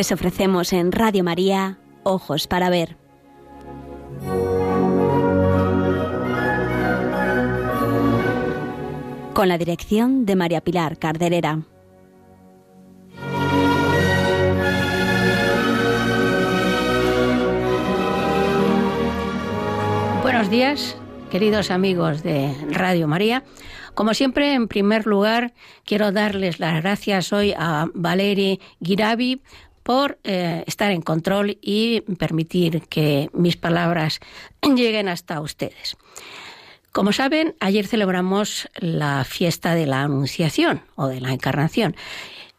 Les ofrecemos en Radio María Ojos para Ver. Con la dirección de María Pilar Carderera. Buenos días, queridos amigos de Radio María. Como siempre, en primer lugar, quiero darles las gracias hoy a Valeri Giravi por eh, estar en control y permitir que mis palabras lleguen hasta ustedes. Como saben, ayer celebramos la fiesta de la Anunciación o de la Encarnación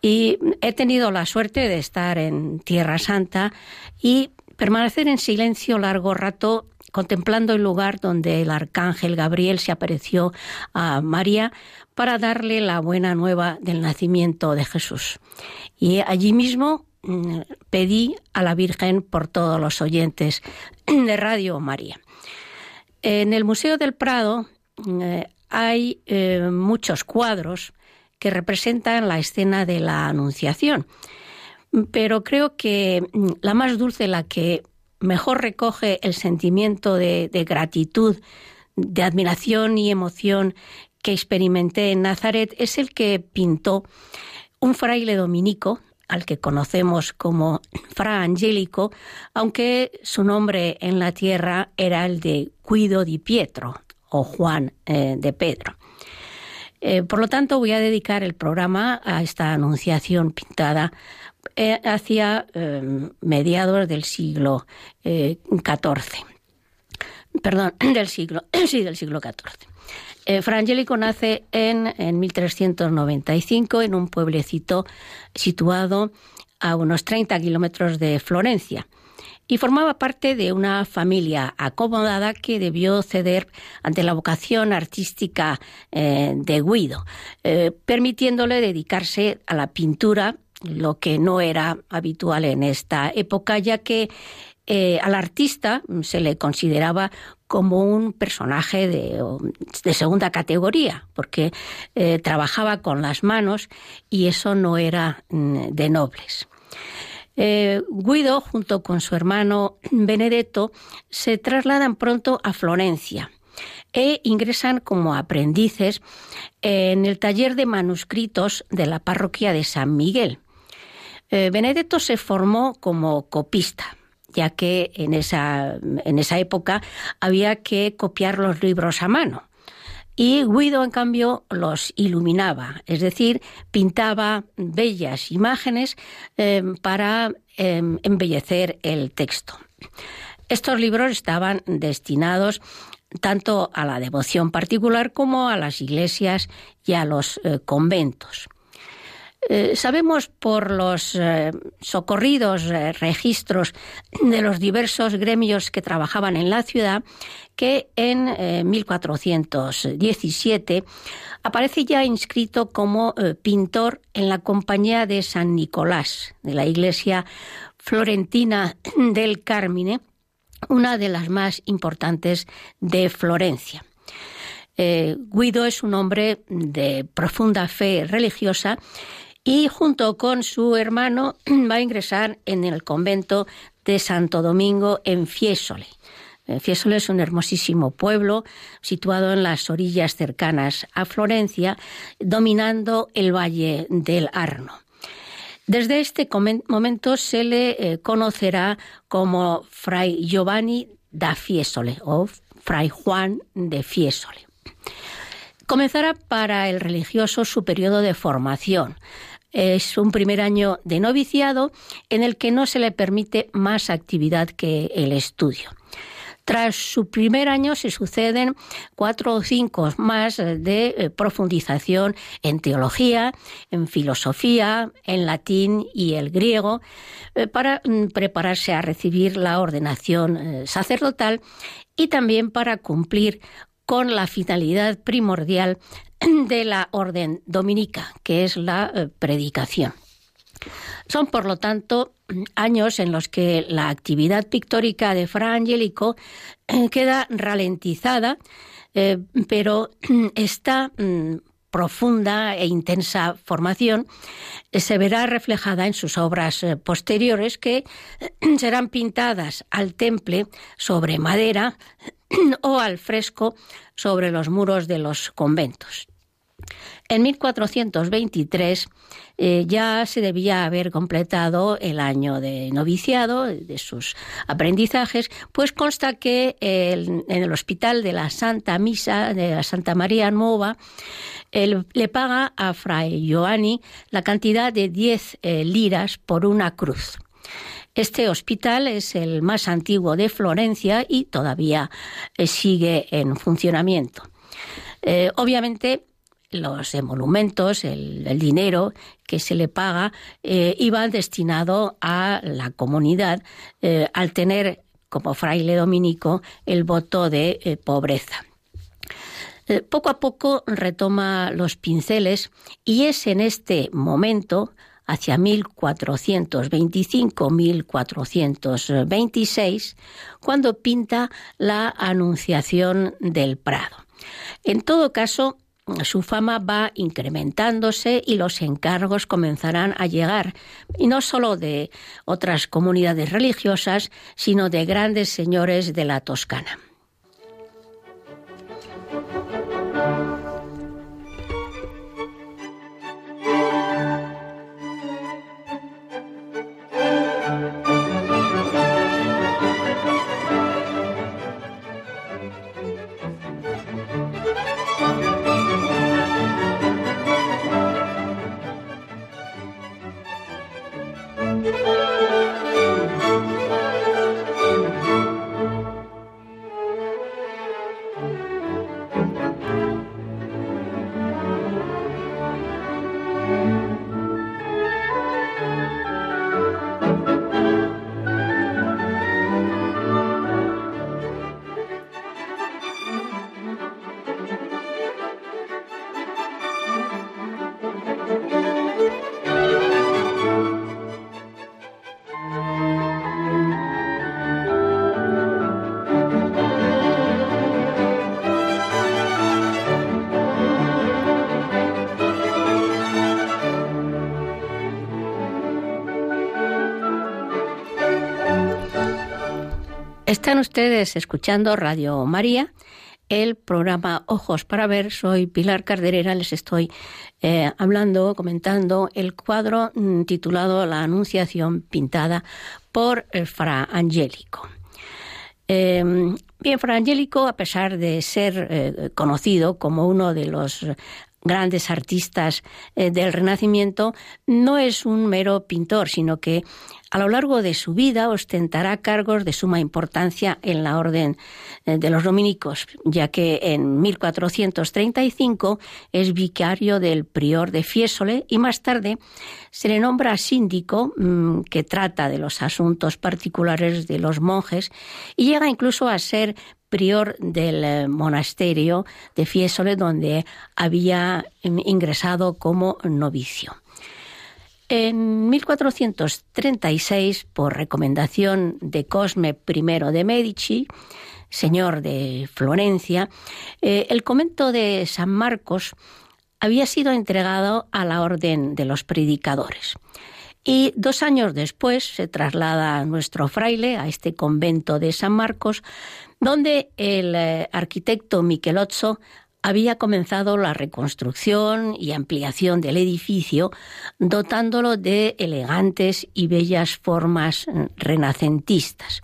y he tenido la suerte de estar en Tierra Santa y permanecer en silencio largo rato contemplando el lugar donde el arcángel Gabriel se apareció a María para darle la buena nueva del nacimiento de Jesús. Y allí mismo pedí a la Virgen por todos los oyentes de Radio María. En el Museo del Prado mm, hay eh, muchos cuadros que representan la escena de la Anunciación, pero creo que mm, la más dulce, la que mejor recoge el sentimiento de, gratitud, de admiración y emoción que experimenté en Nazaret es el que pintó un fraile dominico, al que conocemos como Fra Angelico, aunque su nombre en la tierra era el de Guido di Pietro o Juan eh, de Pedro. Eh, por lo tanto, voy a dedicar el programa a esta anunciación pintada eh, hacia mediados del siglo XIV. Perdón, del siglo, sí, del siglo XIV. Eh, nace en, en 1395 en un pueblecito situado a unos 30 kilómetros de Florencia y formaba parte de una familia acomodada que debió ceder ante la vocación artística de Guido, permitiéndole dedicarse a la pintura lo que no era habitual en esta época, ya que eh, al artista se le consideraba como un personaje de, segunda categoría, porque eh, trabajaba con las manos y eso no era mm, de nobles. Eh, Guido, junto con su hermano Benedetto, se trasladan pronto a Florencia e ingresan como aprendices en el taller de manuscritos de la parroquia de San Miguel. Benedetto se formó como copista, ya que en esa, en esa época había que copiar los libros a mano. Y Guido, en cambio, los iluminaba, es decir, pintaba bellas imágenes em, para em, embellecer el texto. Estos libros estaban destinados tanto a la devoción particular como a las iglesias y a los eh, conventos. Eh, sabemos por los eh, socorridos eh, registros de los diversos gremios que trabajaban en la ciudad que en 1417 aparece ya inscrito como pintor en la Compañía de San Nicolás de la iglesia florentina del Carmine, una de las más importantes de Florencia. Guido es un hombre de profunda fe religiosa y junto con su hermano va a ingresar en el convento de Santo Domingo en Fiesole. Eh, Fiesole es un hermosísimo pueblo situado en las orillas cercanas a Florencia, dominando el valle del Arno. Desde este momento se le eh, conocerá como Fray Giovanni da Fiesole o Fray Juan de Fiesole. Comenzará para el religioso su periodo de formación. Es un primer año de noviciado en el que no se le permite más actividad que el estudio. Tras su primer año se suceden cuatro o cinco más de eh, profundización en teología, en filosofía, en latín y el griego, eh, para mm, prepararse a recibir la ordenación eh, sacerdotal y también para cumplir con la finalidad primordial de la orden dominica, que es la eh, predicación. Son, por lo tanto, años en los que la actividad pictórica de Fra Angelico eh, queda ralentizada, eh, pero está mm, profunda e intensa formación se verá reflejada en sus obras posteriores que serán pintadas al temple sobre madera o al fresco sobre los muros de los conventos. En 1423 eh, ya se debía haber completado el año de noviciado, de sus aprendizajes, pues consta que en el hospital de la Santa Misa, de la Santa María Nueva, le paga a Fray Giovanni la cantidad de 10 eh, liras por una cruz. Este hospital es el más antiguo de Florencia y todavía eh, sigue en funcionamiento. obviamente, los emolumentos, el, dinero que se le paga, eh, iba destinado a la comunidad eh, al tener como fraile dominico el voto de eh, pobreza. poco a poco retoma los pinceles y es en este momento, hacia 1425-1426, cuando pinta la Anunciación del Prado. En todo caso, su fama va incrementándose y los encargos comenzarán a llegar, y no solo de otras comunidades religiosas, sino de grandes señores de la Toscana. Están ustedes escuchando Radio María, el programa Ojos para Ver. Soy Pilar Carderera, les estoy eh, hablando, comentando el cuadro mm, titulado La Anunciación pintada por el Fra Angélico. Em, bien, Fra Angélico, a pesar de ser eh, conocido como uno de los grandes artistas eh, del Renacimiento, no es un mero pintor, sino que a lo largo de su vida ostentará cargos de suma importancia en la orden eh, de los dominicos, ya que en 1435 es vicario del prior de Fiesole y más tarde se le nombra síndico mm, que trata de los asuntos particulares de los monjes y llega incluso a ser prior del eh, monasterio de Fiesole donde había ingresado como novicio. En 1436, por recomendación de Cosme I de Medici, señor de Florencia, eh, el convento de San Marcos había sido entregado a la orden de los predicadores. Y dos años después se traslada nuestro fraile a este convento de San Marcos, donde el eh, arquitecto Michelozzo había comenzado la reconstrucción y ampliación del edificio, dotándolo de elegantes y bellas formas mm, renacentistas.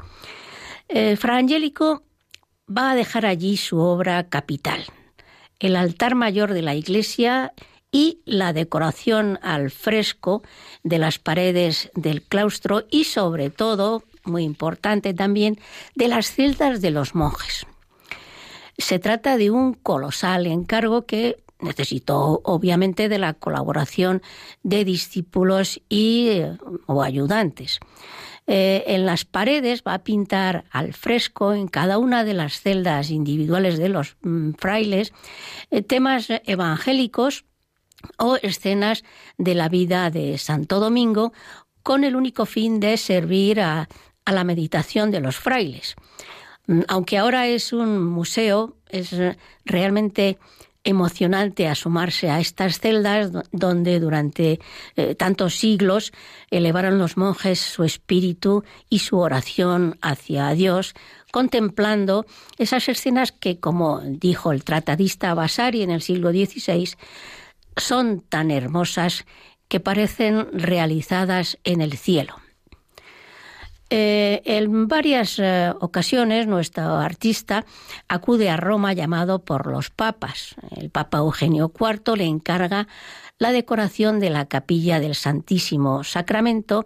Eh, Fra Angélico va a dejar allí su obra capital, el altar mayor de la iglesia y la decoración al fresco de las paredes del claustro y sobre todo, muy importante también, de las celdas de los monjes. Se trata de un colosal encargo que necesitó obviamente de la colaboración de discípulos y eh, o ayudantes. Eh, en las paredes va a pintar al fresco en cada una de las celdas individuales de los mm, frailes eh, temas evangélicos o escenas de la vida de Santo Domingo con el único fin de servir a la meditación de los frailes. Mm, aunque ahora es un museo, es realmente emocionante asomarse a estas celdas donde durante eh, tantos siglos elevaron los monjes su espíritu y su oración hacia Dios, contemplando esas escenas que, como dijo el tratadista Vasari en el siglo XVI, son tan hermosas que parecen realizadas en el cielo. Eh, en varias eh, ocasiones nuestro artista acude a Roma llamado por los papas. El Papa Eugenio IV le encarga la decoración de la capilla del Santísimo Sacramento,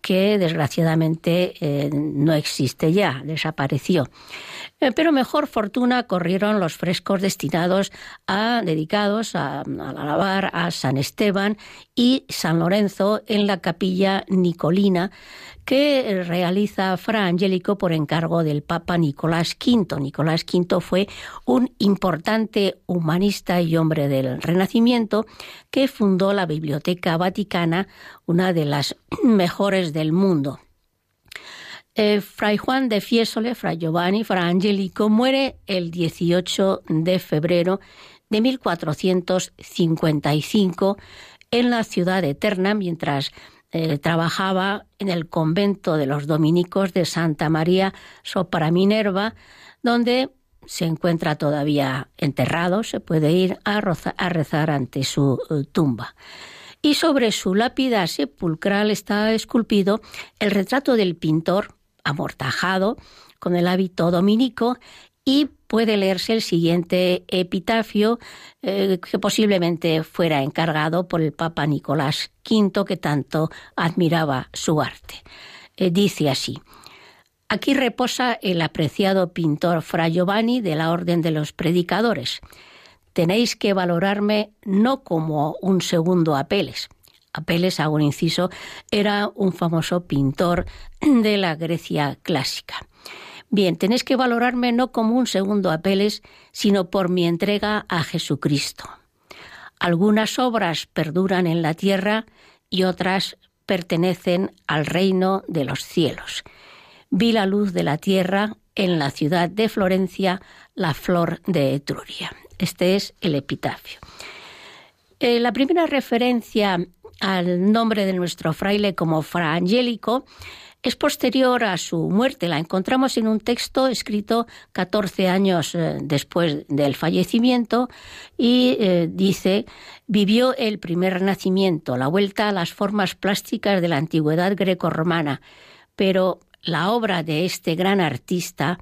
que desgraciadamente eh, no existe ya, desapareció. pero mejor fortuna corrieron los frescos destinados a dedicados a, alabar a San Esteban y San Lorenzo en la capilla Nicolina que realiza Fra Angelico por encargo del Papa Nicolás V. Nicolás V fue un importante humanista y hombre del Renacimiento que fundó la Biblioteca Vaticana, una de las mejores del mundo. Eh, Fray Juan de Fiesole, Fray Giovanni, Fra Angelico, muere el 18 de febrero de 1455 en la ciudad eterna, mientras eh, trabajaba en el convento de los dominicos de Santa María Sopra Minerva, donde se encuentra todavía enterrado, se puede ir a, rezar ante su eh, tumba. Y sobre su lápida sepulcral está esculpido el retrato del pintor amortajado con el hábito dominico y puede leerse el siguiente epitafio eh, que posiblemente fuera encargado por el Papa Nicolás V que tanto admiraba su arte. Eh, dice así. Aquí reposa el apreciado pintor Fra Giovanni de la Orden de los Predicadores. Tenéis que valorarme no como un segundo Apeles. Apeles, hago un inciso, era un famoso pintor de la Grecia clásica Bien, tenéis que valorarme no como un segundo apeles, sino por mi entrega a Jesucristo. Algunas obras perduran en la tierra y otras pertenecen al reino de los cielos. Vi la luz de la tierra en la ciudad de Florencia, la flor de Etruria. Este es el epitafio. Eh, la primera referencia al nombre de nuestro fraile como Fra Angélico es posterior a su muerte. La encontramos en un texto escrito 14 años eh, después del fallecimiento y eh, dice, vivió el primer renacimiento, la vuelta a las formas plásticas de la antigüedad grecorromana, pero la obra de este gran artista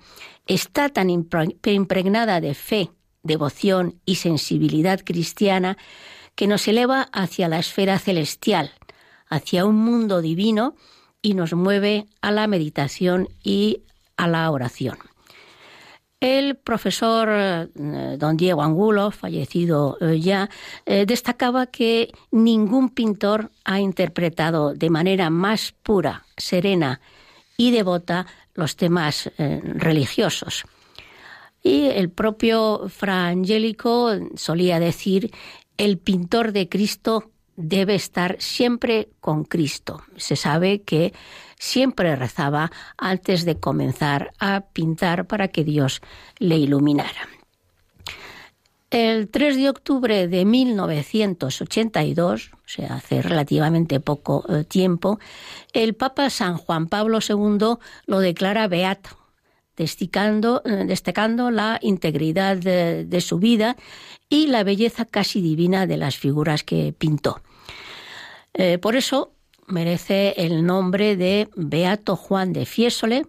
está tan impregnada de fe, devoción y sensibilidad cristiana que nos eleva hacia la esfera celestial, hacia un mundo divino, y nos mueve a la meditación y a la oración. El profesor eh, don Diego Angulo, fallecido eh, ya, eh, destacaba que ningún pintor ha interpretado de manera más pura, serena y devota los temas religiosos. Y el propio Fra Angélico solía decir, el pintor de Cristo debe estar siempre con Cristo. Se sabe que siempre rezaba antes de comenzar a pintar para que Dios le iluminara. El 3 de octubre de 1982, o sea, hace relativamente poco eh, tiempo, el Papa San Juan Pablo II lo declara beato, eh, destacando la integridad de su vida y la belleza casi divina de las figuras que pintó. Eh, por eso merece el nombre de Beato Juan de Fiesole,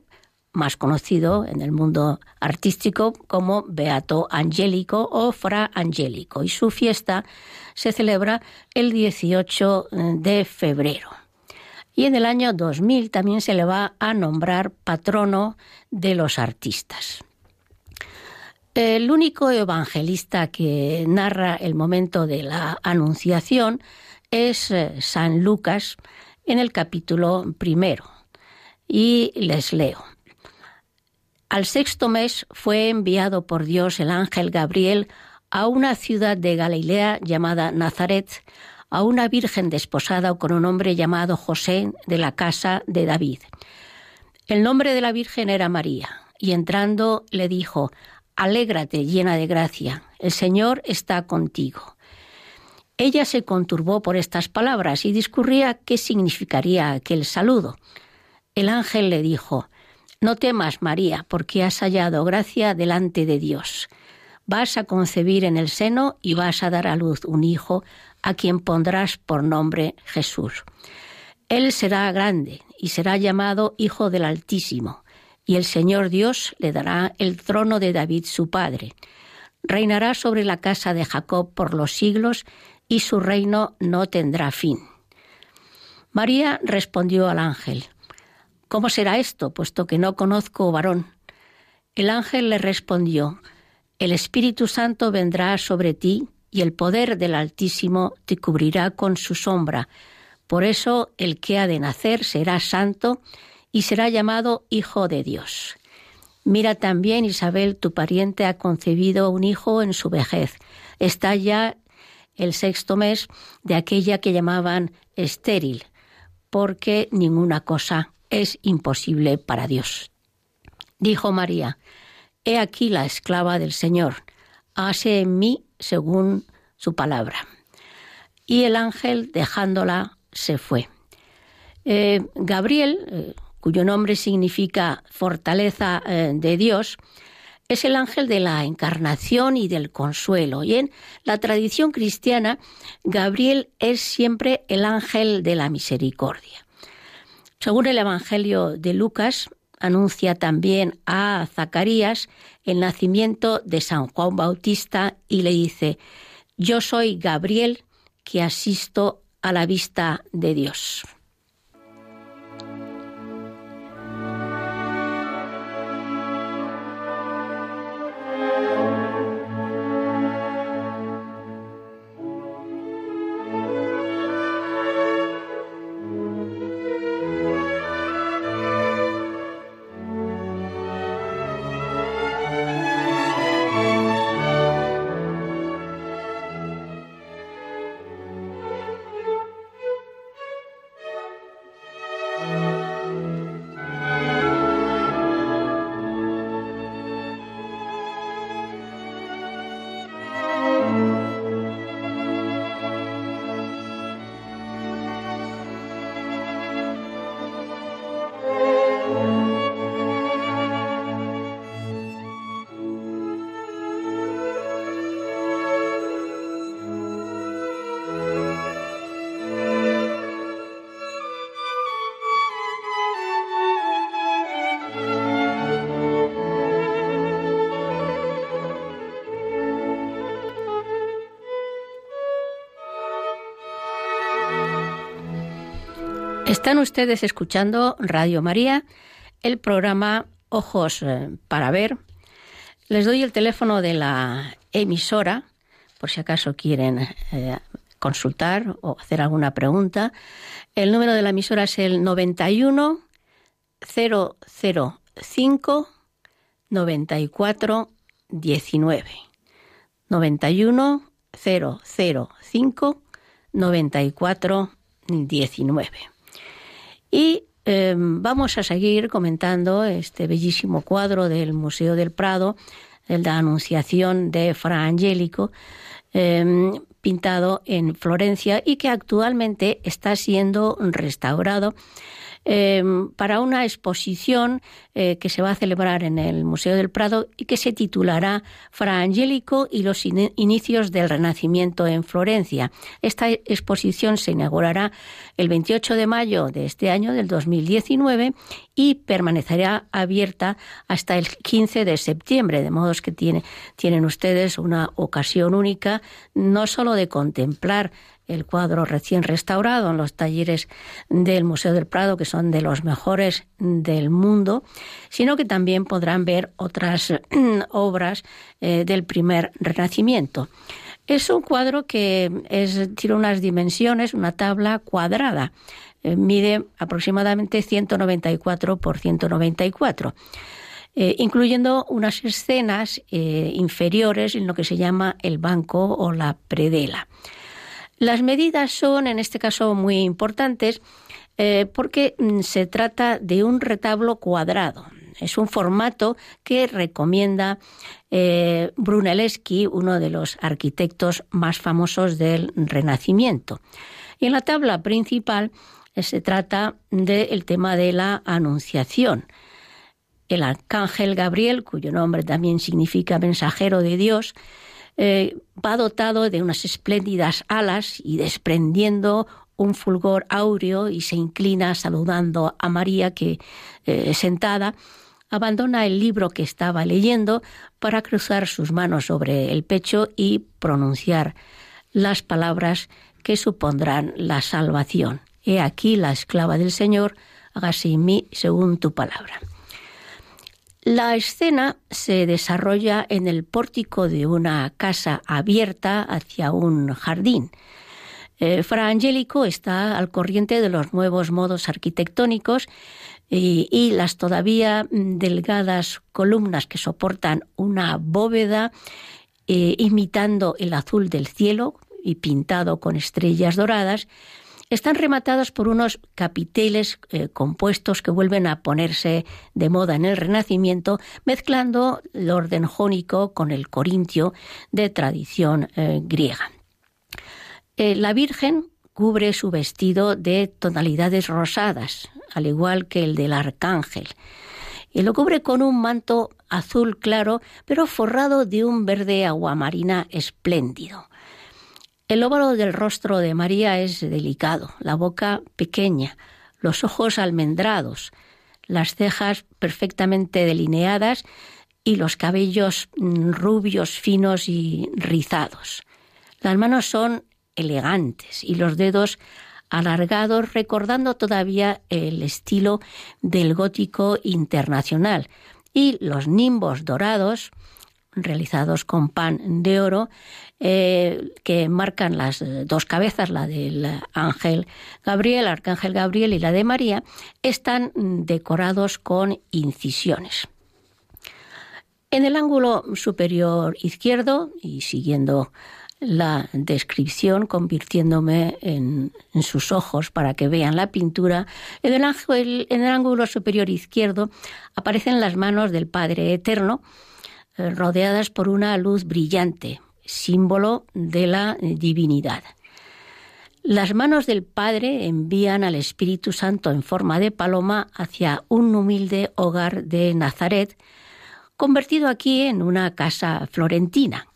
más conocido en el mundo artístico como Beato Angélico o Fra Angélico, y su fiesta se celebra el 18 de febrero. Y en el año 2000 también se le va a nombrar patrono de los artistas. El único evangelista que narra el momento de la Anunciación es eh, San Lucas en el capítulo primero. Y les leo. Al sexto mes fue enviado por Dios el ángel Gabriel a una ciudad de Galilea llamada Nazaret, a una virgen desposada con un hombre llamado José de la casa de David. El nombre de la virgen era María, y entrando le dijo, Alégrate, llena de gracia, el Señor está contigo. Ella se conturbó por estas palabras y discurría qué significaría aquel saludo. El ángel le dijo, No temas, María, porque has hallado gracia delante de Dios. Vas a concebir en el seno y vas a dar a luz un hijo, a quien pondrás por nombre Jesús. Él será grande y será llamado Hijo del Altísimo, y el Señor Dios le dará el trono de David su padre. Reinará sobre la casa de Jacob por los siglos, y su reino no tendrá fin. María respondió al ángel, ¿Cómo será esto, puesto que no conozco varón? El ángel le respondió, El Espíritu Santo vendrá sobre ti, y el poder del Altísimo te cubrirá con su sombra. Por eso el que ha de nacer será santo y será llamado Hijo de Dios. Mira también, Isabel, tu pariente ha concebido un hijo en su vejez. Está ya el sexto mes de aquella que llamaban estéril, porque ninguna cosa es imposible para Dios. Dijo María, He aquí la esclava del Señor, hágase en mí según su palabra. Y el ángel, dejándola, se fue. Eh, Gabriel, eh, cuyo nombre significa fortaleza eh, de Dios, es el ángel de la encarnación y del consuelo. Y en la tradición cristiana, Gabriel es siempre el ángel de la misericordia. Según el Evangelio de Lucas, anuncia también a Zacarías el nacimiento de San Juan Bautista y le dice, yo soy Gabriel que asisto a la vista de Dios. Están ustedes escuchando Radio María, el programa Ojos eh, para Ver. Les doy el teléfono de la emisora, por si acaso quieren eh, consultar o hacer alguna pregunta. El número de la emisora es el 91 005 94 19. 91 005 94 19. Y em, vamos a seguir comentando este bellísimo cuadro del Museo del Prado, el de la Anunciación de Fra Angelico, em, pintado en Florencia y que actualmente está siendo restaurado Em, para una exposición eh, que se va a celebrar en el Museo del Prado y que se titulará Fra Angelico y los inicios del Renacimiento en Florencia. Esta exposición se inaugurará el 28 de mayo de este año, del 2019, y permanecerá abierta hasta el 15 de septiembre, de modo que tienen ustedes una ocasión única no solo de contemplar el cuadro recién restaurado en los talleres del Museo del Prado, que son de los mejores del mundo, sino que también podrán ver otras obras eh, del primer Renacimiento. Es un cuadro que tiene unas dimensiones, una tabla cuadrada, eh, mide aproximadamente 194 por 194. Eh, incluyendo unas escenas inferiores en lo que se llama el banco o la predela. Las medidas son, en este caso, muy importantes eh, porque mm, se trata de un retablo cuadrado. Es un formato que recomienda eh, Brunelleschi, uno de los arquitectos más famosos del Renacimiento. Y en la tabla principal eh, se trata del tema de la Anunciación. El arcángel Gabriel, cuyo nombre también significa mensajero de Dios, eh, va dotado de unas espléndidas alas y desprendiendo un fulgor áureo y se inclina saludando a María que eh, sentada abandona el libro que estaba leyendo para cruzar sus manos sobre el pecho y pronunciar las palabras que supondrán la salvación. He aquí la esclava del Señor, hágase en mí según tu palabra. La escena se desarrolla en el pórtico de una casa abierta hacia un jardín. Eh, Fra Angelico está al corriente de los nuevos modos arquitectónicos y, las todavía delgadas columnas que soportan una bóveda eh, imitando el azul del cielo y pintado con estrellas doradas, están rematados por unos capiteles eh, compuestos que vuelven a ponerse de moda en el Renacimiento, mezclando el orden jónico con el corintio de tradición eh, griega. Eh, la Virgen cubre su vestido de tonalidades rosadas, al igual que el del arcángel, y lo cubre con un manto azul claro, pero forrado de un verde aguamarina espléndido. El óvalo del rostro de María es delicado, la boca pequeña, los ojos almendrados, las cejas perfectamente delineadas y los cabellos mm, rubios, finos y rizados. Las manos son elegantes y los dedos alargados, recordando todavía el estilo del gótico internacional. Y los nimbos dorados, realizados con pan de oro, eh, que marcan las dos cabezas, la del ángel Gabriel, arcángel Gabriel y la de María, están decorados con incisiones. En el ángulo superior izquierdo, y siguiendo la descripción, convirtiéndome en, sus ojos para que vean la pintura, en el, en el ángulo superior izquierdo aparecen las manos del Padre Eterno, eh, rodeadas por una luz brillante, símbolo de la divinidad. Las manos del Padre envían al Espíritu Santo en forma de paloma hacia un humilde hogar de Nazaret, convertido aquí en una casa florentina.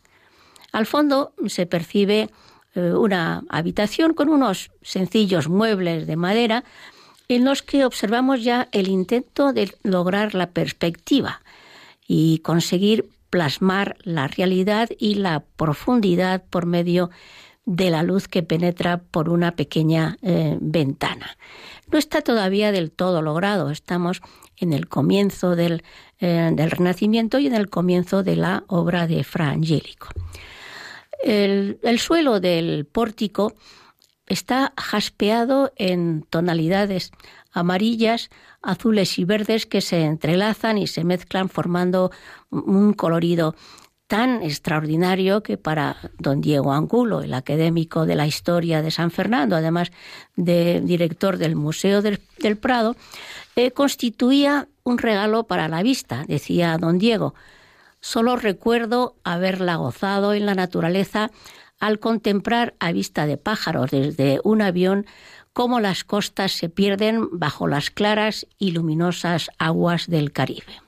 Al fondo se percibe eh, una habitación con unos sencillos muebles de madera en los que observamos ya el intento de lograr la perspectiva y conseguir plasmar la realidad y la profundidad por medio de la luz que penetra por una pequeña eh, ventana. No está todavía del todo logrado, estamos en el comienzo del, eh, del Renacimiento y en el comienzo de la obra de Fra Angelico. El, el suelo del pórtico está jaspeado en tonalidades amarillas, azules y verdes que se entrelazan y se mezclan formando un colorido tan extraordinario que para don Diego Angulo, el académico de la historia de San Fernando, además de director del Museo del, Prado, eh, constituía un regalo para la vista, decía don Diego. Solo recuerdo haberla gozado en la naturaleza al contemplar a vista de pájaros desde un avión cómo las costas se pierden bajo las claras y luminosas aguas del Caribe.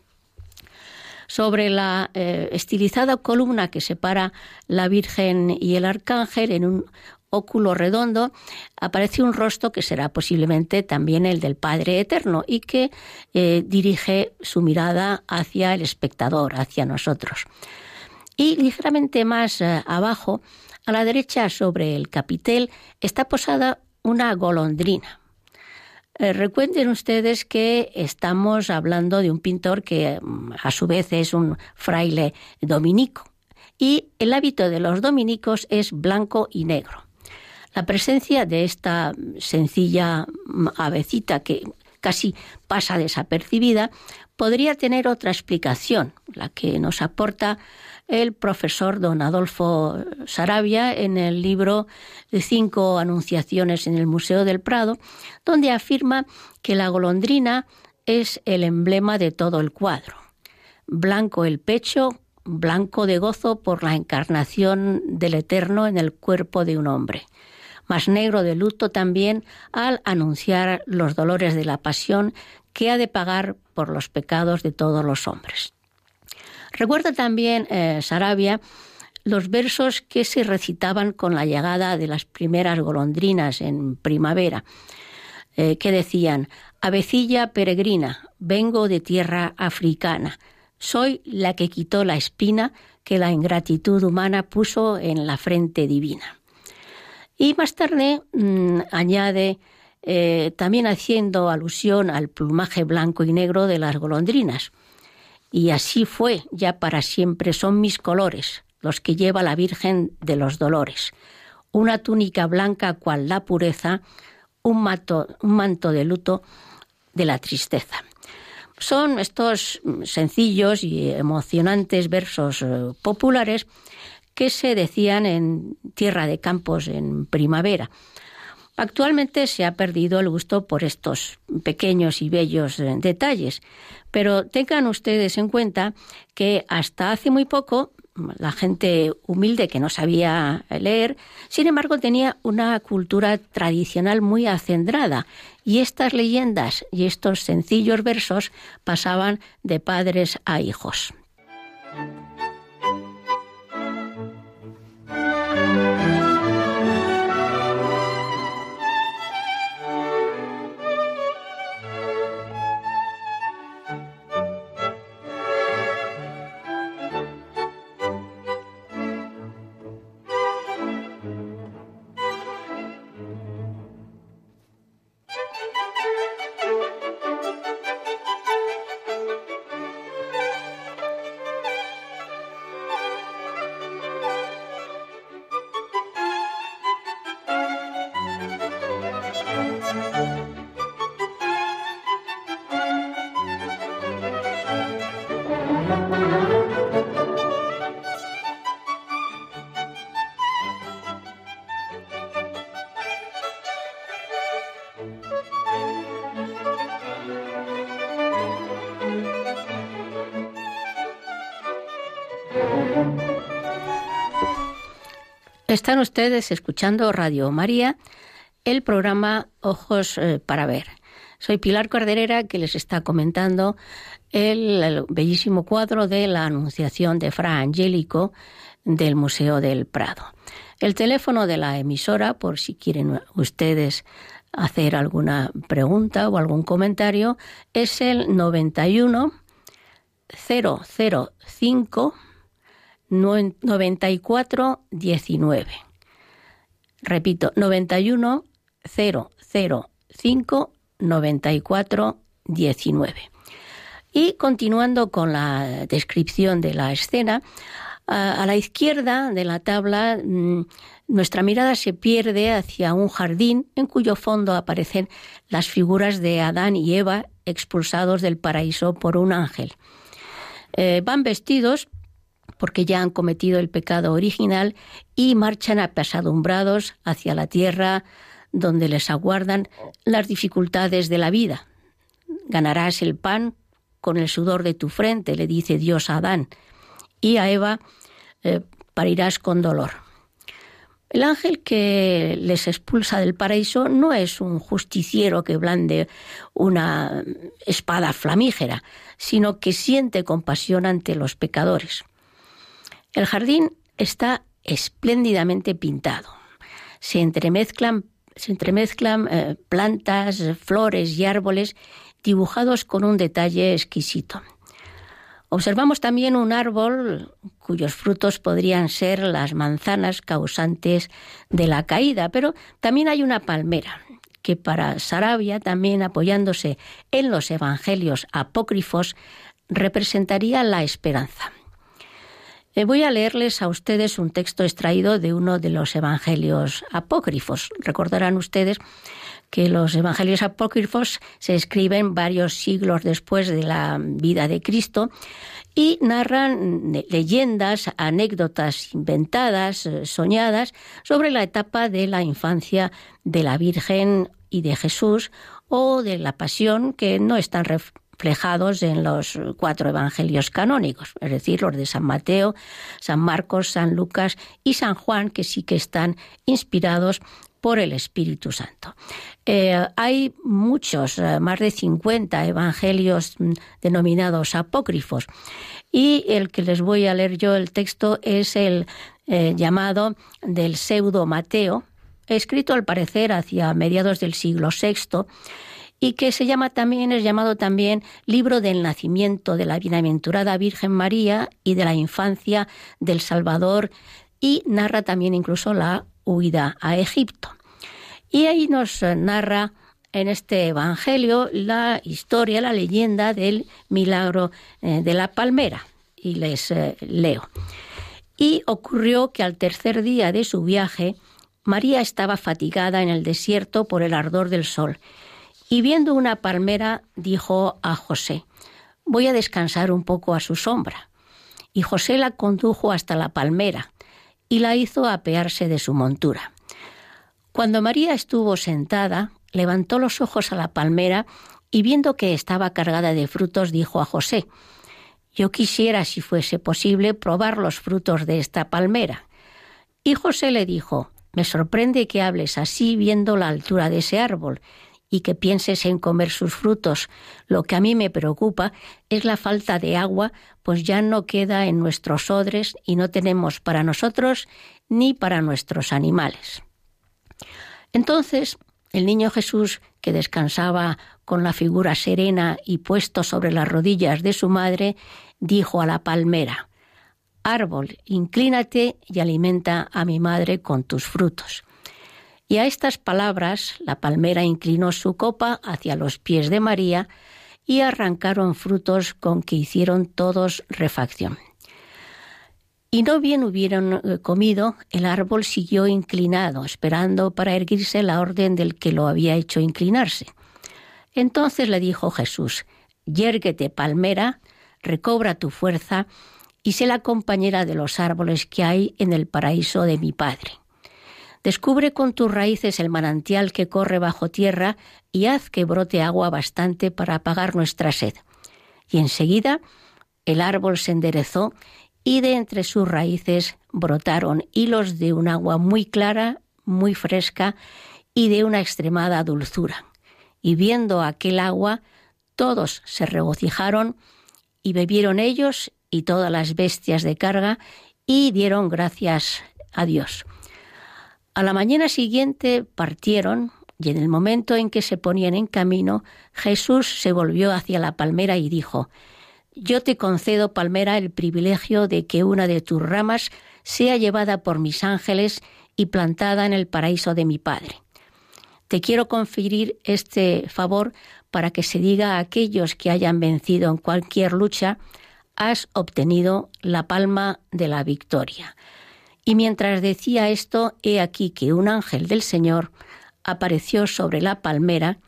Sobre la eh, estilizada columna que separa la Virgen y el Arcángel en un óculo redondo aparece un rostro que será posiblemente también el del Padre Eterno y que eh, dirige su mirada hacia el espectador, hacia nosotros. Y ligeramente más eh, abajo, a la derecha sobre el capitel, está posada una golondrina. Eh, recuerden ustedes que estamos hablando de un pintor que mm, a su vez es un fraile dominico y el hábito de los dominicos es blanco y negro. La presencia de esta sencilla mm, avecita que casi pasa desapercibida podría tener otra explicación, la que nos aporta el profesor don Adolfo Sarabia en el libro de cinco anunciaciones en el Museo del Prado, donde afirma que la golondrina es el emblema de todo el cuadro. Blanco el pecho, blanco de gozo por la encarnación del Eterno en el cuerpo de un hombre, más negro de luto también al anunciar los dolores de la pasión que ha de pagar por los pecados de todos los hombres. Recuerda también eh, Sarabia los versos que se recitaban con la llegada de las primeras golondrinas en primavera, eh, que decían, Avecilla peregrina, vengo de tierra africana, soy la que quitó la espina que la ingratitud humana puso en la frente divina. Y más tarde mm, añade, eh, también haciendo alusión al plumaje blanco y negro de las golondrinas. Y así fue, ya para siempre son mis colores, los que lleva la Virgen de los Dolores. Una túnica blanca cual la pureza, un, un manto de luto de la tristeza. Son estos sencillos y emocionantes versos eh, populares que se decían en Tierra de Campos en primavera. Actualmente se ha perdido el gusto por estos pequeños y bellos eh, detalles, pero tengan ustedes en cuenta que hasta hace muy poco la gente humilde que no sabía leer, sin embargo tenía una cultura tradicional muy acendrada y estas leyendas y estos sencillos versos pasaban de padres a hijos. Están ustedes escuchando Radio María, el programa Ojos eh, para Ver. Soy Pilar Corderera que les está comentando el, bellísimo cuadro de la Anunciación de Fra Angélico del Museo del Prado. El teléfono de la emisora, por si quieren ustedes hacer alguna pregunta o algún comentario, es el 91 005 94 19. Repito, 91 005 94 19. Y continuando con la descripción de la escena, a, la izquierda de la tabla mm, nuestra mirada se pierde hacia un jardín en cuyo fondo aparecen las figuras de Adán y Eva expulsados del paraíso por un ángel. Eh, van vestidos porque ya han cometido el pecado original y marchan apesadumbrados hacia la tierra donde les aguardan las dificultades de la vida. Ganarás el pan con el sudor de tu frente, le dice Dios a Adán, y a Eva eh, parirás con dolor. El ángel que les expulsa del paraíso no es un justiciero que blande una espada flamígera, sino que siente compasión ante los pecadores. El jardín está espléndidamente pintado. Se entremezclan, eh, plantas, flores y árboles dibujados con un detalle exquisito. Observamos también un árbol cuyos frutos podrían ser las manzanas causantes de la caída, pero también hay una palmera que para Sarabia, también apoyándose en los evangelios apócrifos, representaría la esperanza. Eh, voy a leerles a ustedes un texto extraído de uno de los evangelios apócrifos. Recordarán ustedes que los evangelios apócrifos se escriben varios siglos después de la vida de Cristo y narran leyendas, anécdotas inventadas, eh, soñadas, sobre la etapa de la infancia de la Virgen y de Jesús o de la pasión que no están reflejados en los cuatro evangelios canónicos, es decir, los de San Mateo, San Marcos, San Lucas y San Juan, que sí que están inspirados por el Espíritu Santo. Eh, hay muchos, eh, más de 50 evangelios mm, denominados apócrifos y el que les voy a leer yo el texto es el eh, llamado del pseudo Mateo, escrito al parecer hacia mediados del siglo VI y que se llama también es llamado también libro del nacimiento de la bienaventurada Virgen María y de la infancia del Salvador y narra también incluso la huida a Egipto. Y ahí nos narra en este Evangelio la historia, la leyenda del milagro eh, de la palmera. Y les eh, leo. Y ocurrió que al tercer día de su viaje, María estaba fatigada en el desierto por el ardor del sol, y viendo una palmera dijo a José, voy a descansar un poco a su sombra. Y José la condujo hasta la palmera y la hizo apearse de su montura. Cuando María estuvo sentada, levantó los ojos a la palmera y viendo que estaba cargada de frutos, dijo a José, Yo quisiera, si fuese posible, probar los frutos de esta palmera. Y José le dijo, Me sorprende que hables así viendo la altura de ese árbol y que pienses en comer sus frutos. Lo que a mí me preocupa es la falta de agua, pues ya no queda en nuestros odres y no tenemos para nosotros ni para nuestros animales. Entonces el niño Jesús, que descansaba con la figura serena y puesto sobre las rodillas de su madre, dijo a la palmera, Árbol, inclínate y alimenta a mi madre con tus frutos. Y a estas palabras la palmera inclinó su copa hacia los pies de María y arrancaron frutos con que hicieron todos refacción. Y no bien hubieron eh, comido, el árbol siguió inclinado, esperando para erguirse la orden del que lo había hecho inclinarse. Entonces le dijo Jesús, Yérguete, palmera, recobra tu fuerza, y sé la compañera de los árboles que hay en el paraíso de mi Padre. Descubre con tus raíces el manantial que corre bajo tierra y haz que brote agua bastante para apagar nuestra sed. Y enseguida el árbol se enderezó y de entre sus raíces brotaron hilos de un agua muy clara, muy fresca y de una extremada dulzura. Y viendo aquel agua, todos se regocijaron y bebieron ellos y todas las bestias de carga y dieron gracias a Dios. A la mañana siguiente partieron y en el momento en que se ponían en camino, Jesús se volvió hacia la palmera y dijo, yo te concedo, Palmera, el privilegio de que una de tus ramas sea llevada por mis ángeles y plantada en el paraíso de mi Padre. Te quiero conferir este favor para que se diga a aquellos que hayan vencido en cualquier lucha, has obtenido la palma de la victoria. Y mientras decía esto, he aquí que un ángel del Señor apareció sobre la palmera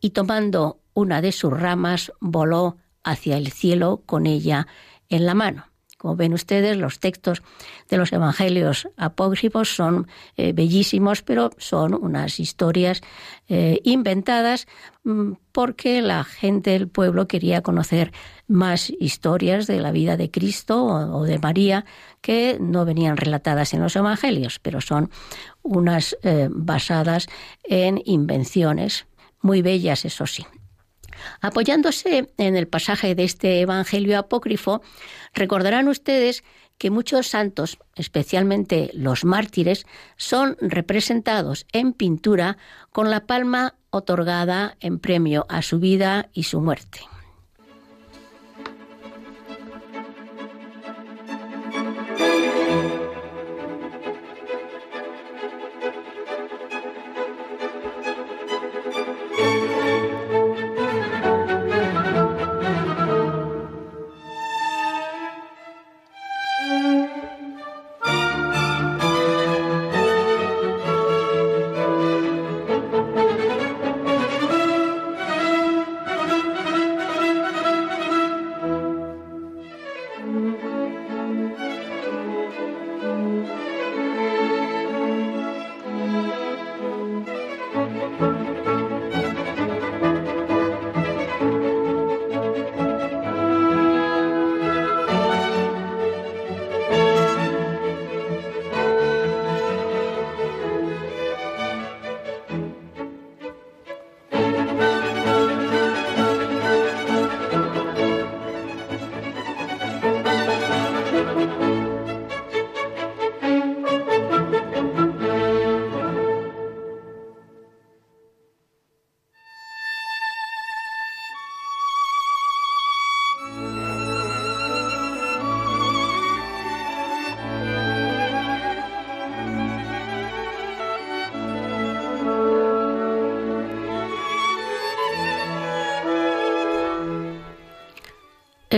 y tomando una de sus ramas voló hacia el cielo con ella en la mano. Como ven ustedes, los textos de los evangelios apócrifos son eh, bellísimos, pero son unas historias eh, inventadas mm, porque la gente del pueblo quería conocer más historias de la vida de Cristo o, de María que no venían relatadas en los evangelios, pero son unas eh, basadas en invenciones muy bellas, eso sí. Apoyándose en el pasaje de este Evangelio apócrifo, recordarán ustedes que muchos santos, especialmente los mártires, son representados en pintura con la palma otorgada en premio a su vida y su muerte.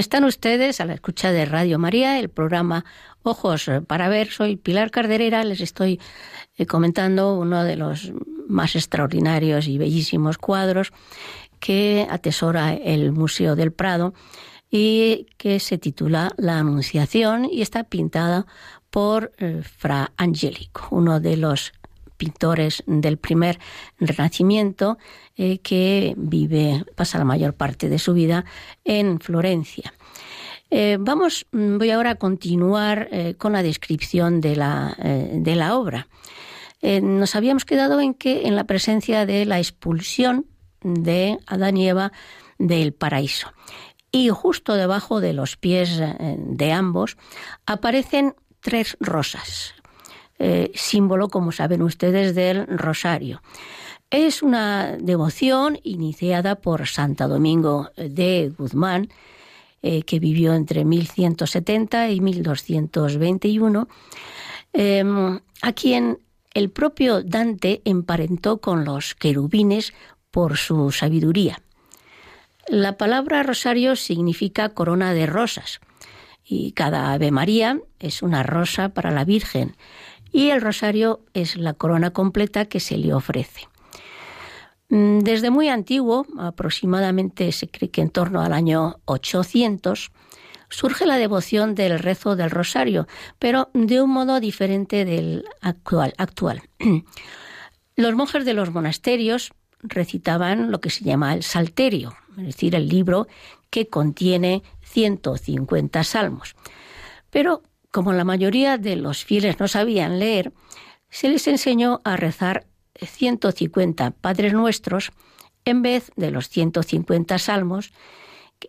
Están ustedes a la escucha de Radio María, el programa Ojos para Ver. Soy Pilar Carderera, les estoy eh, comentando uno de los más extraordinarios y bellísimos cuadros que atesora el Museo del Prado y que se titula La Anunciación y está pintada por eh, Fra Angelico, uno de los pintores del primer renacimiento eh, que vive, pasa la mayor parte de su vida en Florencia. Eh, vamos, mm, voy ahora a continuar eh, con la descripción de la, de la obra. nos habíamos quedado en que en la presencia de la expulsión de Adán y Eva del paraíso. Y justo debajo de los pies de ambos aparecen tres rosas, eh, símbolo, como saben ustedes, del rosario. Es una devoción iniciada por Santa Domingo de Guzmán, eh, que vivió entre 1170 y 1221, em, a quien el propio Dante emparentó con los querubines por su sabiduría. La palabra rosario significa corona de rosas y cada Ave María es una rosa para la Virgen y el rosario es la corona completa que se le ofrece. Mm, desde muy antiguo, aproximadamente se cree que en torno al año 800, surge la devoción del rezo del rosario, pero de un modo diferente del actual. actual. Los monjes de los monasterios recitaban lo que se llama el salterio, es decir, el libro que contiene 150 salmos. Pero como la mayoría de los fieles no sabían leer, se les enseñó a rezar 150 Padres Nuestros en vez de los 150 salmos,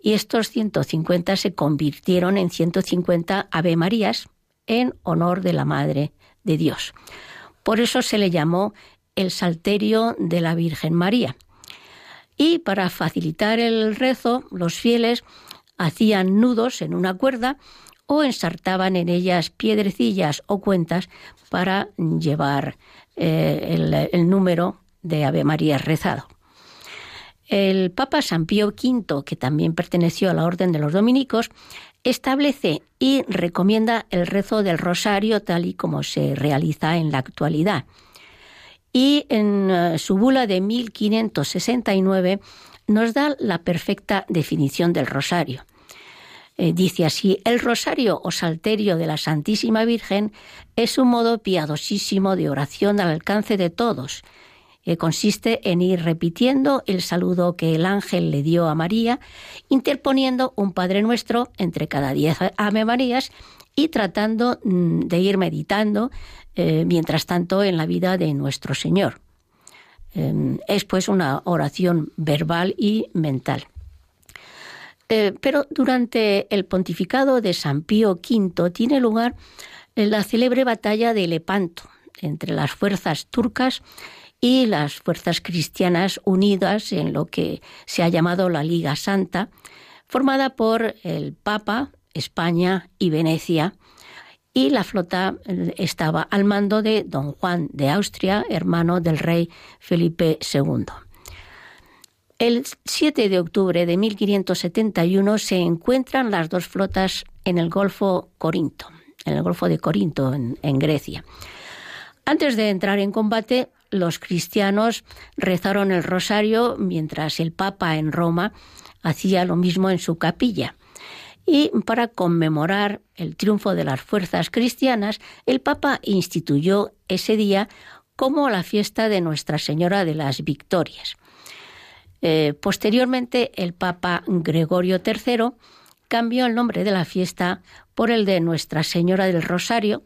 y estos 150 se convirtieron en 150 Ave Marías en honor de la Madre de Dios. Por eso se le llamó el Salterio de la Virgen María. Y para facilitar el rezo, los fieles hacían nudos en una cuerda o ensartaban en ellas piedrecillas o cuentas para llevar eh, el, número de Ave María rezado. El Papa San Pío V, que también perteneció a la Orden de los Dominicos, establece y recomienda el rezo del rosario tal y como se realiza en la actualidad. Y en eh, su bula de 1569 nos da la perfecta definición del rosario. Eh, dice así, el rosario o salterio de la Santísima Virgen es un modo piadosísimo de oración al alcance de todos. que consiste en ir repitiendo el saludo que el ángel le dio a María, interponiendo un Padre Nuestro entre cada diez Ave Marías y tratando mm, de ir meditando, eh, mientras tanto, en la vida de nuestro Señor. Em, es pues una oración verbal y mental. Eh, pero durante el pontificado de San Pío V tiene lugar la célebre batalla de Lepanto entre las fuerzas turcas y las fuerzas cristianas unidas en lo que se ha llamado la Liga Santa, formada por el Papa, España y Venecia, y la flota eh, estaba al mando de don Juan de Austria, hermano del rey Felipe II. El 7 de octubre de 1571 se encuentran las dos flotas en el Golfo Corinto, en el Golfo de Corinto, en, Grecia. Antes de entrar en combate, los cristianos rezaron el rosario mientras el Papa en Roma hacía lo mismo en su capilla. Y para conmemorar el triunfo de las fuerzas cristianas, el Papa instituyó ese día como la fiesta de Nuestra Señora de las Victorias. Eh, posteriormente, el Papa Gregorio III cambió el nombre de la fiesta por el de Nuestra Señora del Rosario,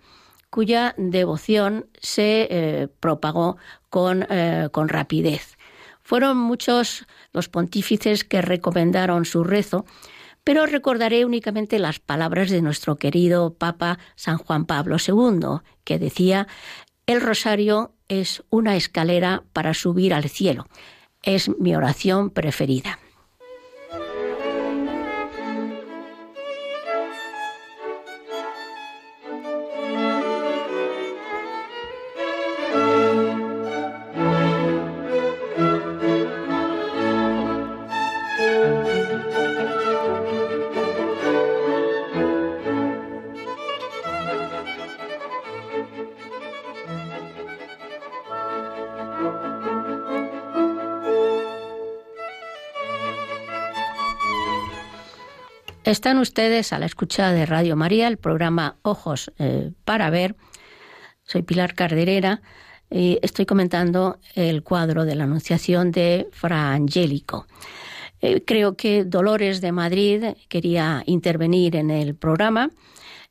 cuya devoción se eh, propagó con, eh, con rapidez. Fueron muchos los pontífices que recomendaron su rezo, pero recordaré únicamente las palabras de nuestro querido Papa San Juan Pablo II, que decía, el rosario es una escalera para subir al cielo es mi oración preferida. Están ustedes a la escucha de Radio María, el programa Ojos eh, para Ver. Soy Pilar Carderera y estoy comentando el cuadro de la Anunciación de Fra Angélico. Eh, creo que Dolores de Madrid quería intervenir en el programa.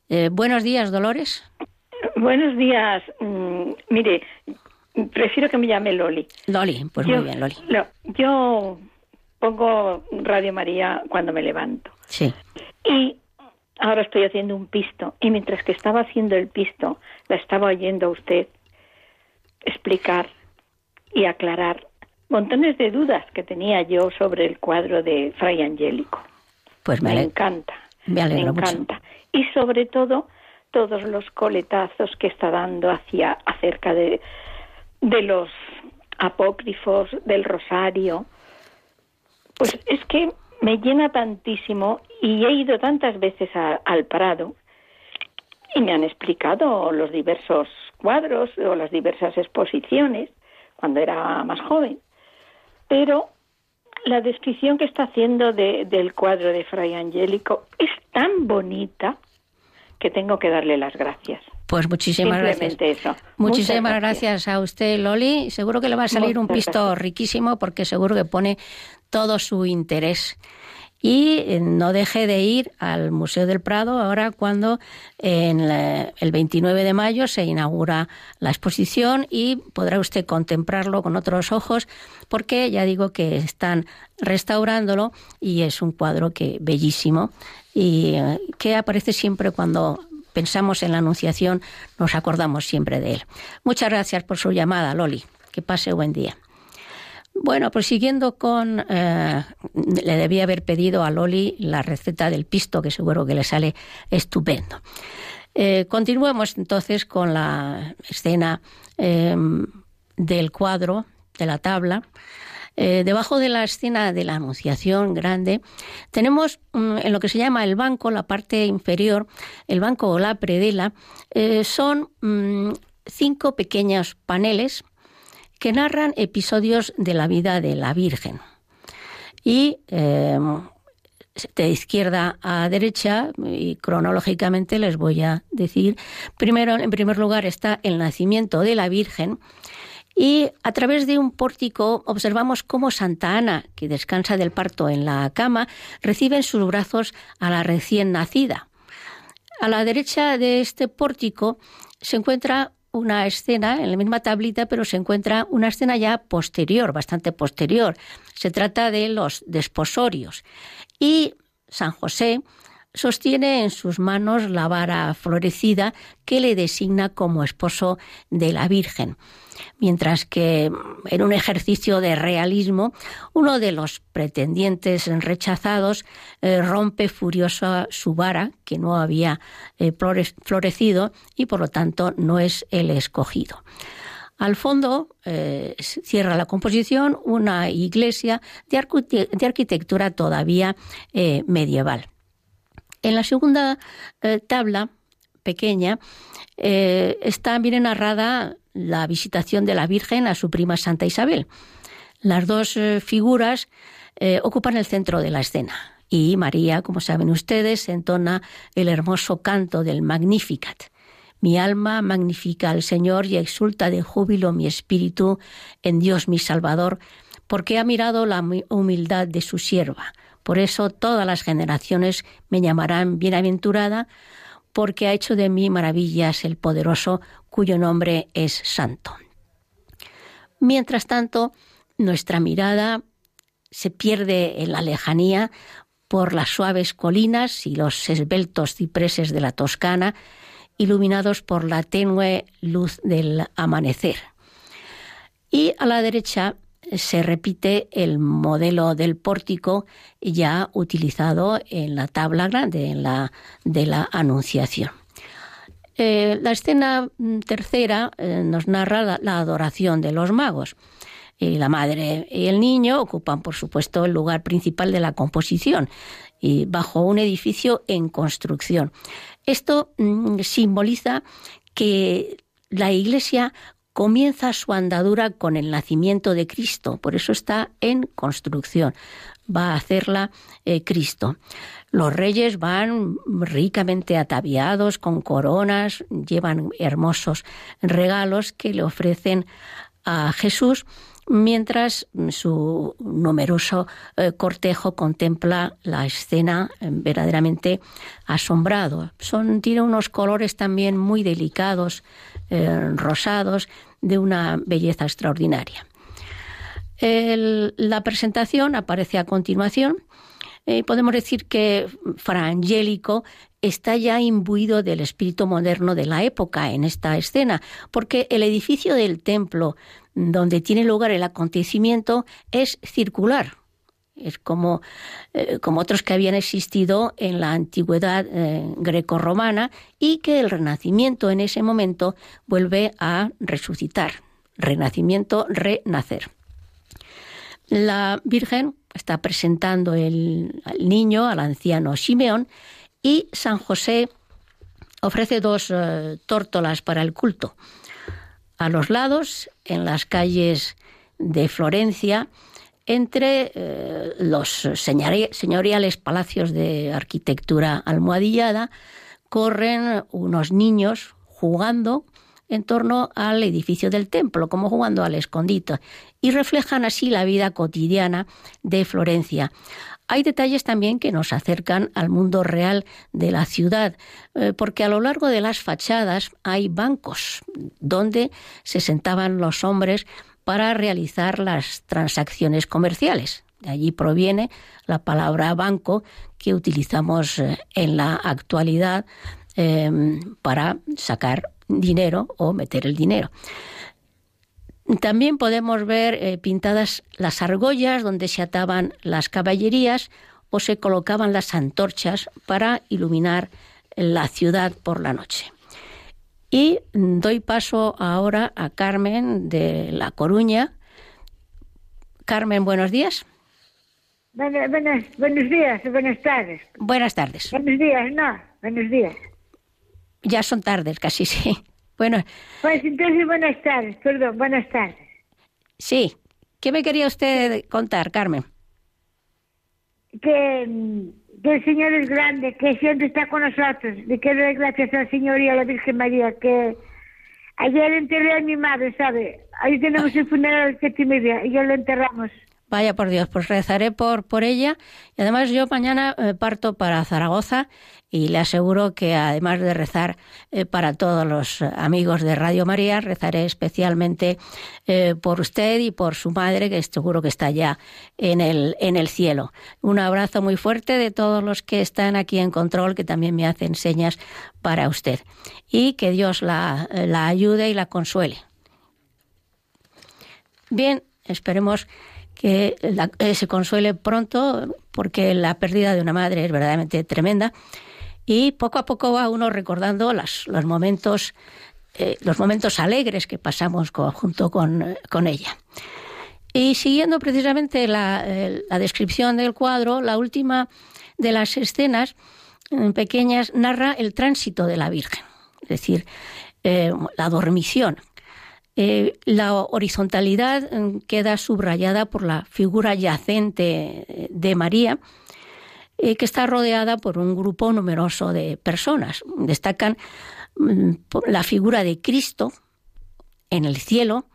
Eh, buenos días, Dolores. Buenos días. Mm, mire, prefiero que me llame Loli. Loli, pues muy bien, Loli. yo pongo Radio María cuando me levanto. Sí. Y ahora estoy haciendo un pisto. Y mientras que estaba haciendo el pisto, la estaba oyendo a usted explicar y aclarar montones de dudas que tenía yo sobre el cuadro de Fray Angélico. Pues me, encanta. Me, encanta. Y sobre todo todos los coletazos que está dando hacia acerca de, de los apócrifos del rosario, pues es que me llena tantísimo y he ido tantas veces al Prado y me han explicado los diversos cuadros o las diversas exposiciones cuando era más joven. Pero la descripción que está haciendo del cuadro de Fray Angélico es tan bonita que tengo que darle las gracias. Pues muchísimas gracias. Muchísimas gracias. a usted, Loli. Seguro que le va a salir un pisto riquísimo porque seguro que pone todo su interés. Y eh, no deje de ir al Museo del Prado ahora cuando en el 29 de mayo se inaugura la exposición y podrá usted contemplarlo con otros ojos porque ya digo que están restaurándolo y es un cuadro que bellísimo y eh, que aparece siempre cuando pensamos en la Anunciación, nos acordamos siempre de él. Muchas gracias por su llamada, Loli. Que pase buen día. Bueno, pues siguiendo con, eh, le debía haber pedido a Loli la receta del pisto, que seguro que le sale estupendo. Eh, continuemos entonces con la escena em, del cuadro, de la tabla. Eh, debajo de la escena de la Anunciación grande, tenemos mm, en lo que se llama el banco, la parte inferior, el banco o la predela, eh, son mm, cinco pequeños paneles que narran episodios de la vida de la Virgen. Y eh, de izquierda a derecha, y cronológicamente les voy a decir, primero, en primer lugar está el nacimiento de la Virgen, y a través de un pórtico observamos cómo Santa Ana, que descansa del parto en la cama, recibe en sus brazos a la recién nacida. A la derecha de este pórtico se encuentra una escena, en la misma tablita, pero se encuentra una escena ya posterior, bastante posterior. Se trata de los desposorios. Y San José sostiene en sus manos la vara florecida que le designa como esposo de la Virgen mientras que en un ejercicio de realismo, uno de los pretendientes rechazados eh, rompe furiosa su vara, que no había eh, florecido y por lo tanto no es el escogido. Al fondo eh, cierra la composición una iglesia de, arquitectura todavía medieval. En la segunda tabla pequeña está bien narrada la visitación de la Virgen a su prima Santa Isabel. Las dos eh, figuras eh, ocupan el centro de la escena y María, como saben ustedes, entona el hermoso canto del Magnificat. Mi alma magnifica al Señor y exulta de júbilo mi espíritu en Dios mi Salvador, porque ha mirado la humildad de su sierva. Por eso todas las generaciones me llamarán bienaventurada, porque ha hecho de mí maravillas el poderoso cuyo nombre es santo. Mientras tanto, nuestra mirada se pierde en la lejanía por las suaves colinas y los esbeltos cipreses de la Toscana, iluminados por la tenue luz del amanecer. Y a la derecha se repite el modelo del pórtico ya utilizado en la tabla grande la, de la Anunciación. Eh, la escena mm, tercera eh, nos narra la, adoración de los magos. Y la madre y el niño ocupan, por supuesto, el lugar principal de la composición, y bajo un edificio en construcción. Esto mm, simboliza que la Iglesia comienza su andadura con el nacimiento de Cristo, por eso está en construcción. Va a hacerla eh, Cristo. Los reyes van ricamente ataviados con coronas, llevan hermosos regalos que le ofrecen a Jesús mientras su numeroso eh, cortejo contempla la escena eh, verdaderamente asombrado. Son, tiene unos colores también muy delicados, eh, rosados, de una belleza extraordinaria. La presentación aparece a continuación. podemos decir que Fra Angelico está ya imbuido del espíritu moderno de la época en esta escena, porque el edificio del templo donde tiene lugar el acontecimiento es circular. Es como, eh, como otros que habían existido en la antigüedad eh, grecorromana y que el renacimiento en ese momento vuelve a resucitar. Renacimiento, renacer. La Virgen está presentando el, al niño, al anciano Simeón, y San José ofrece dos eh, tórtolas para el culto. A los lados, en las calles de Florencia, entre eh, los señoriales palacios de arquitectura almohadillada, corren unos niños jugando en torno al edificio del templo, como jugando al escondite, y reflejan así la vida cotidiana de Florencia. Hay detalles también que nos acercan al mundo real de la ciudad, eh, porque a lo largo de las fachadas hay bancos donde se sentaban los hombres para realizar las transacciones comerciales. De allí proviene la palabra banco que utilizamos eh, en la actualidad em, para sacar dinero o meter el dinero. También podemos ver eh, pintadas las argollas donde se ataban las caballerías o se colocaban las antorchas para iluminar la ciudad por la noche. Y doy paso ahora a Carmen de La Coruña. Carmen, buenos días. buenos días, buenas tardes. Buenas tardes. Buenos días, no, buenos días. Ya son tardes, casi sí. Bueno. Pues entonces buenas tardes, perdón, buenas tardes. Sí. ¿Qué me quería usted contar, Carmen? Que, el Señor es grande, que siempre está con nosotros. Le quiero dar gracias al Señor y a la Virgen María, que ayer enterré a mi madre, ¿sabe? Ahí tenemos el funeral de siete y media y ya lo enterramos. Vaya por Dios, pues rezaré por, por ella. Y además yo mañana eh, parto para Zaragoza y le aseguro que además de rezar eh, para todos los amigos de Radio María, rezaré especialmente eh, por usted y por su madre, que seguro que está ya en el, en el cielo. Un abrazo muy fuerte de todos los que están aquí en control, que también me hacen señas para usted. Y que Dios la, la ayude y la consuele. Bien, esperemos que eh, se consuele pronto, porque la pérdida de una madre es verdaderamente tremenda. Y poco a poco va uno recordando los momentos, eh, los momentos alegres que pasamos junto con, con, ella. Y siguiendo precisamente la, la, descripción del cuadro, la última de las escenas pequeñas narra el tránsito de la Virgen, es decir, eh, la dormición, eh, la horizontalidad mm, queda subrayada por la figura yacente eh, de María, eh, que está rodeada por un grupo numeroso de personas. Destacan mm, la figura de Cristo en el cielo,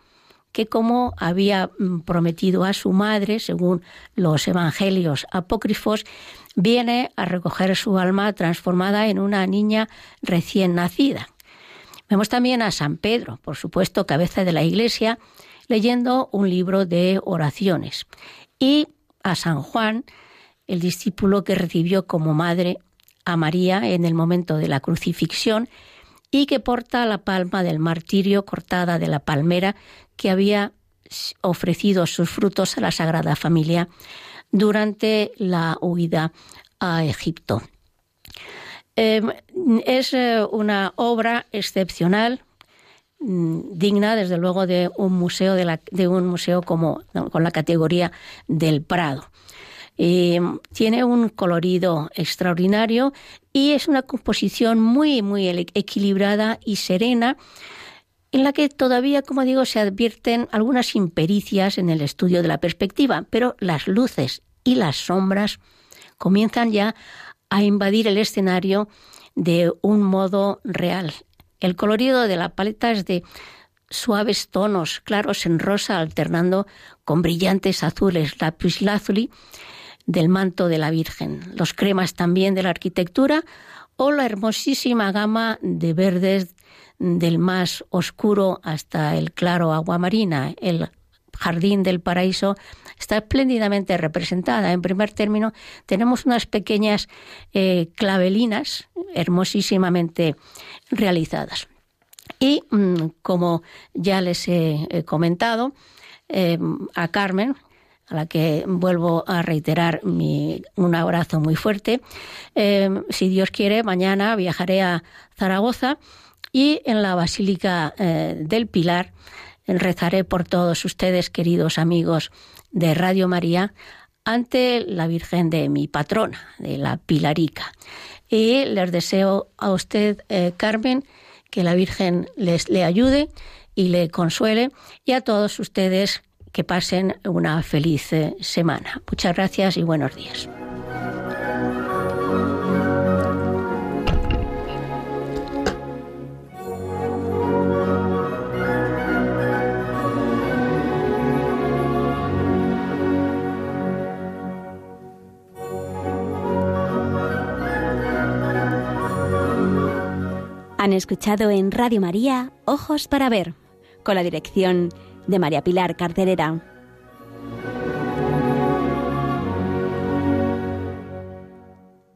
que como había mm, prometido a su madre, según los evangelios apócrifos, viene a recoger su alma transformada en una niña recién nacida. Vemos también a San Pedro, por supuesto, cabeza de la Iglesia, leyendo un libro de oraciones. Y a San Juan, el discípulo que recibió como madre a María en el momento de la crucifixión y que porta la palma del martirio cortada de la palmera que había ofrecido sus frutos a la Sagrada Familia durante la huida a Egipto. Em, es eh, una obra excepcional, mm, digna desde luego de un museo de, un museo como con la categoría del Prado. Em, tiene un colorido extraordinario y es una composición muy muy equilibrada y serena en la que todavía, como digo, se advierten algunas impericias en el estudio de la perspectiva, pero las luces y las sombras comienzan ya a invadir el escenario de un modo real. El colorido de la paleta es de suaves tonos claros en rosa alternando con brillantes azules, lapislázuli del manto de la Virgen, los cremas también de la arquitectura o la hermosísima gama de verdes del más oscuro hasta el claro agua marina, el jardín del paraíso está espléndidamente representada. En primer término, tenemos unas pequeñas eh, clavelinas hermosísimamente realizadas. Y mm, como ya les he, comentado, eh, a Carmen, a la que vuelvo a reiterar mi, un abrazo muy fuerte. Eh, si Dios quiere, mañana viajaré a Zaragoza y en la Basílica del Pilar rezaré por todos ustedes, queridos amigos de Radio María, ante la Virgen de mi patrona, de la Pilarica. Y les deseo a usted, eh, Carmen, que la Virgen les le ayude y le consuele, y a todos ustedes que pasen una feliz eh, semana. Muchas gracias y buenos días. Han escuchado en Radio María Ojos para Ver, con la dirección de María Pilar Carterera.